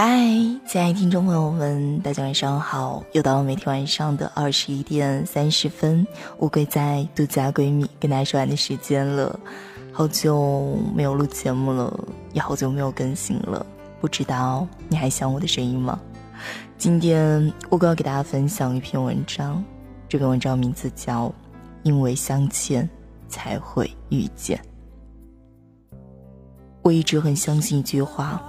嗨，亲爱的听众朋友们，大家晚上好！又到了每天晚上的二十一点三十分，乌龟在独家闺蜜跟大家说完的时间了。好久没有录节目了，也好久没有更新了，不知道你还想我的声音吗？今天乌龟要给大家分享一篇文章，这篇文章名字叫《因为相欠才会遇见》。我一直很相信一句话。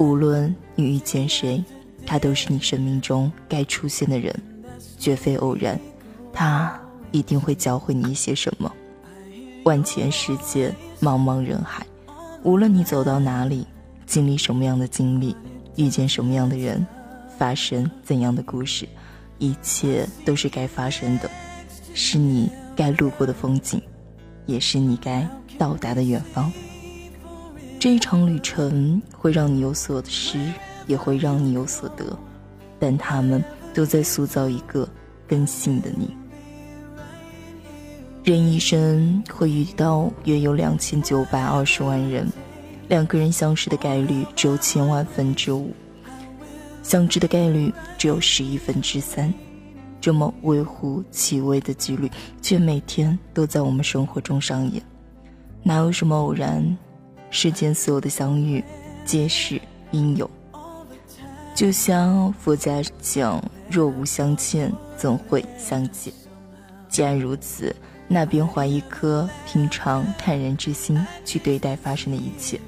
无论你遇见谁，他都是你生命中该出现的人，绝非偶然。他一定会教会你一些什么。万千世界，茫茫人海，无论你走到哪里，经历什么样的经历，遇见什么样的人，发生怎样的故事，一切都是该发生的，是你该路过的风景，也是你该到达的远方。这一场旅程会让你有所失，也会让你有所得，但他们都在塑造一个更新的你。人一生会遇到约有两千九百二十万人，两个人相识的概率只有千万分之五，相知的概率只有十亿分之三，这么微乎其微的几率，却每天都在我们生活中上演，哪有什么偶然？世间所有的相遇，皆是因有。就像佛家讲：“若无相欠，怎会相见？”既然如此，那便怀一颗平常坦然之心去对待发生的一切。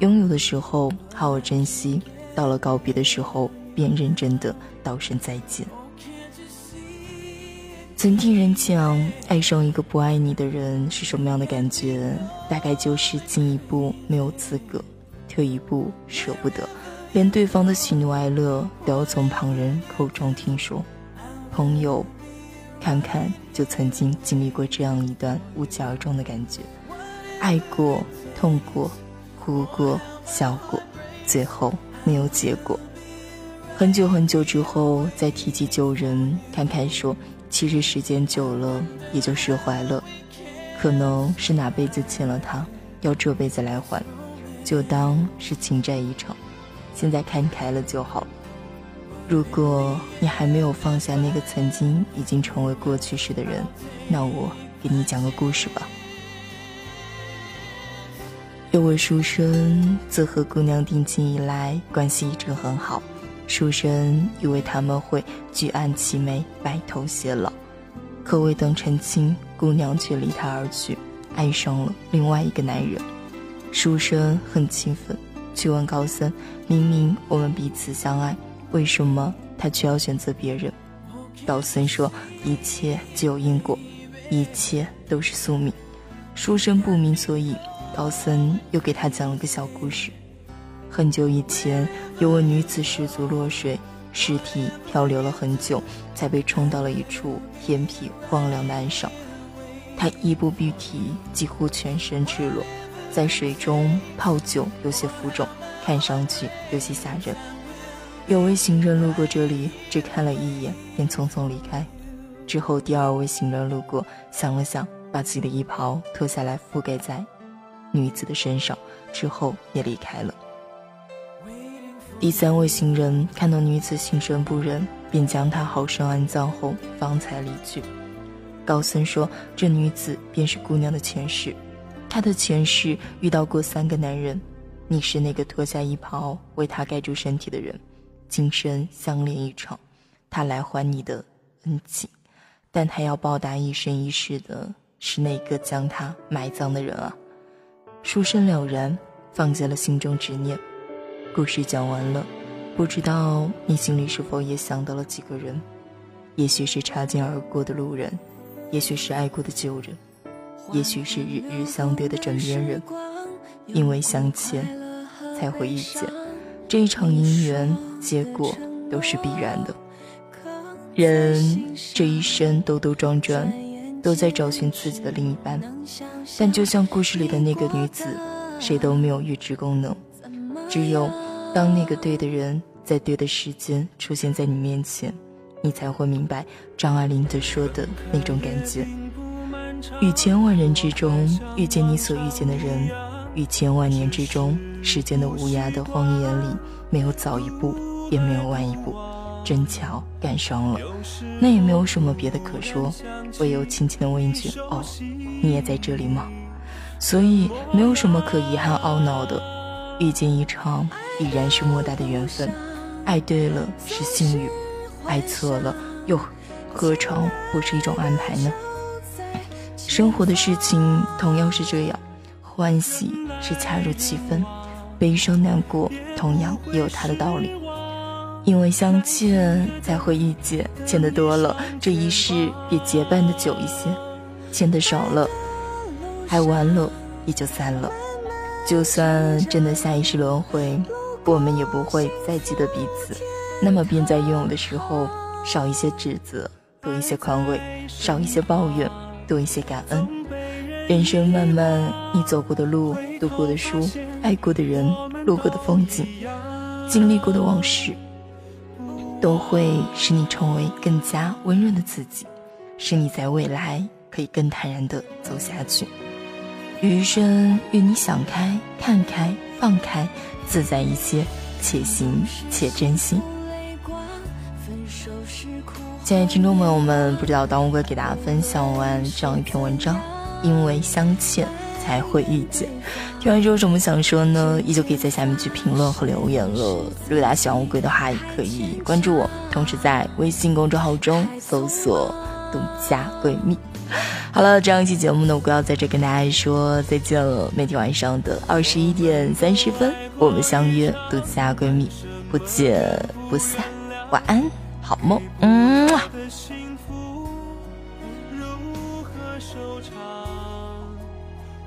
拥有的时候好好珍惜，到了告别的时候，便认真的道声再见。曾听人讲，爱上一个不爱你的人是什么样的感觉？大概就是进一步没有资格，退一步舍不得，连对方的喜怒哀乐都要从旁人口中听说。朋友，看看就曾经经历过这样一段无疾而终的感觉，爱过，痛过，哭过，笑过，最后没有结果。很久很久之后再提起旧人，看看说。其实时间久了也就释怀了，可能是哪辈子欠了他，要这辈子来还，就当是情债一场。现在看开了就好。如果你还没有放下那个曾经已经成为过去式的人，那我给你讲个故事吧。有位书生，自和姑娘定亲以来，关系一直很好。书生以为他们会举案齐眉、白头偕老，可未等成亲，姑娘却离他而去，爱上了另外一个男人。书生很气愤，去问高僧：“明明我们彼此相爱，为什么他却要选择别人？”高僧说：“一切皆有因果，一切都是宿命。”书生不明所以，高僧又给他讲了个小故事。很久以前，有位女子失足落水，尸体漂流了很久，才被冲到了一处偏僻荒凉的岸上。她衣不蔽体，几乎全身赤裸，在水中泡酒，有些浮肿，看上去有些吓人。有位行人路过这里，只看了一眼，便匆匆离开。之后，第二位行人路过，想了想，把自己的衣袍脱下来覆盖在女子的身上，之后也离开了。第三位行人看到女子心生不忍，便将她好生安葬后，方才离去。高僧说：“这女子便是姑娘的前世，她的前世遇到过三个男人，你是那个脱下衣袍为她盖住身体的人，今生相恋一场，她来还你的恩情，但她要报答一生一世的是那个将她埋葬的人啊。”书生了然，放下了心中执念。故事讲完了，不知道你心里是否也想到了几个人？也许是擦肩而过的路人，也许是爱过的旧人，也许是日日相对的枕边人。因为相欠，才会遇见。这一场姻缘，结果都是必然的。人这一生兜兜转转，都在找寻自己的另一半，但就像故事里的那个女子，谁都没有预知功能，只有。当那个对的人在对的时间出现在你面前，你才会明白张爱玲的说的那种感觉。与千万人之中遇见你所遇见的人，与千万年之中时间的无涯的荒野里没有早一步，也没有晚一步，正巧赶上了，那也没有什么别的可说，唯有轻轻的问一句：“哦，你也在这里吗？”所以没有什么可遗憾懊恼的，遇见一场必然是莫大的缘分，爱对了是幸运，爱错了又何尝不是一种安排呢？生活的事情同样是这样，欢喜是恰如其分，悲伤难过同样也有它的道理。因为相见才会遇见，欠的多了，这一世也结伴的久一些；欠的少了。爱完了也就散了，就算真的下一世轮回，我们也不会再记得彼此。那么便在拥有的时候，少一些指责，多一些宽慰；少一些抱怨，多一些感恩。人生漫漫，你走过的路，读过的书，爱过的人，路过的风景，经历过的往事，都会使你成为更加温润的自己，使你在未来可以更坦然地走下去。余生愿你想开、看开、放开，自在一些，且行且珍惜。亲爱的听众朋友们，不知道当乌龟给大家分享完这样一篇文章，因为相欠才会遇见。听完之后有什么想说呢？依旧可以在下面去评论和留言了。如果大家喜欢乌龟的话，也可以关注我，同时在微信公众号中搜索“独家闺蜜”。好了，这样一期节目呢，我要在这跟大家说再见了。每天晚上的二十一点三十分，我们相约独家闺蜜，不见不散。晚安，好梦。嗯。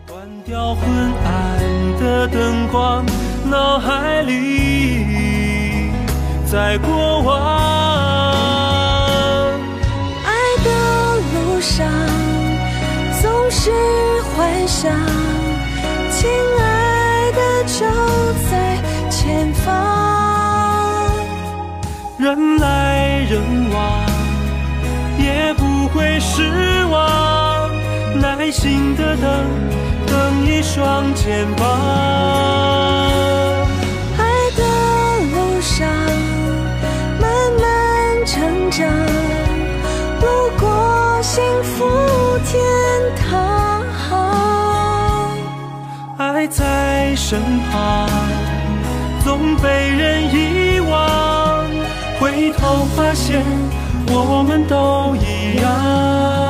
关掉昏暗的灯光，脑海里在过往。幻想，亲爱的就在前方。人来人往，也不会失望。耐心的等，等一双肩膀。还在身旁，总被人遗忘。回头发现，我们都一样。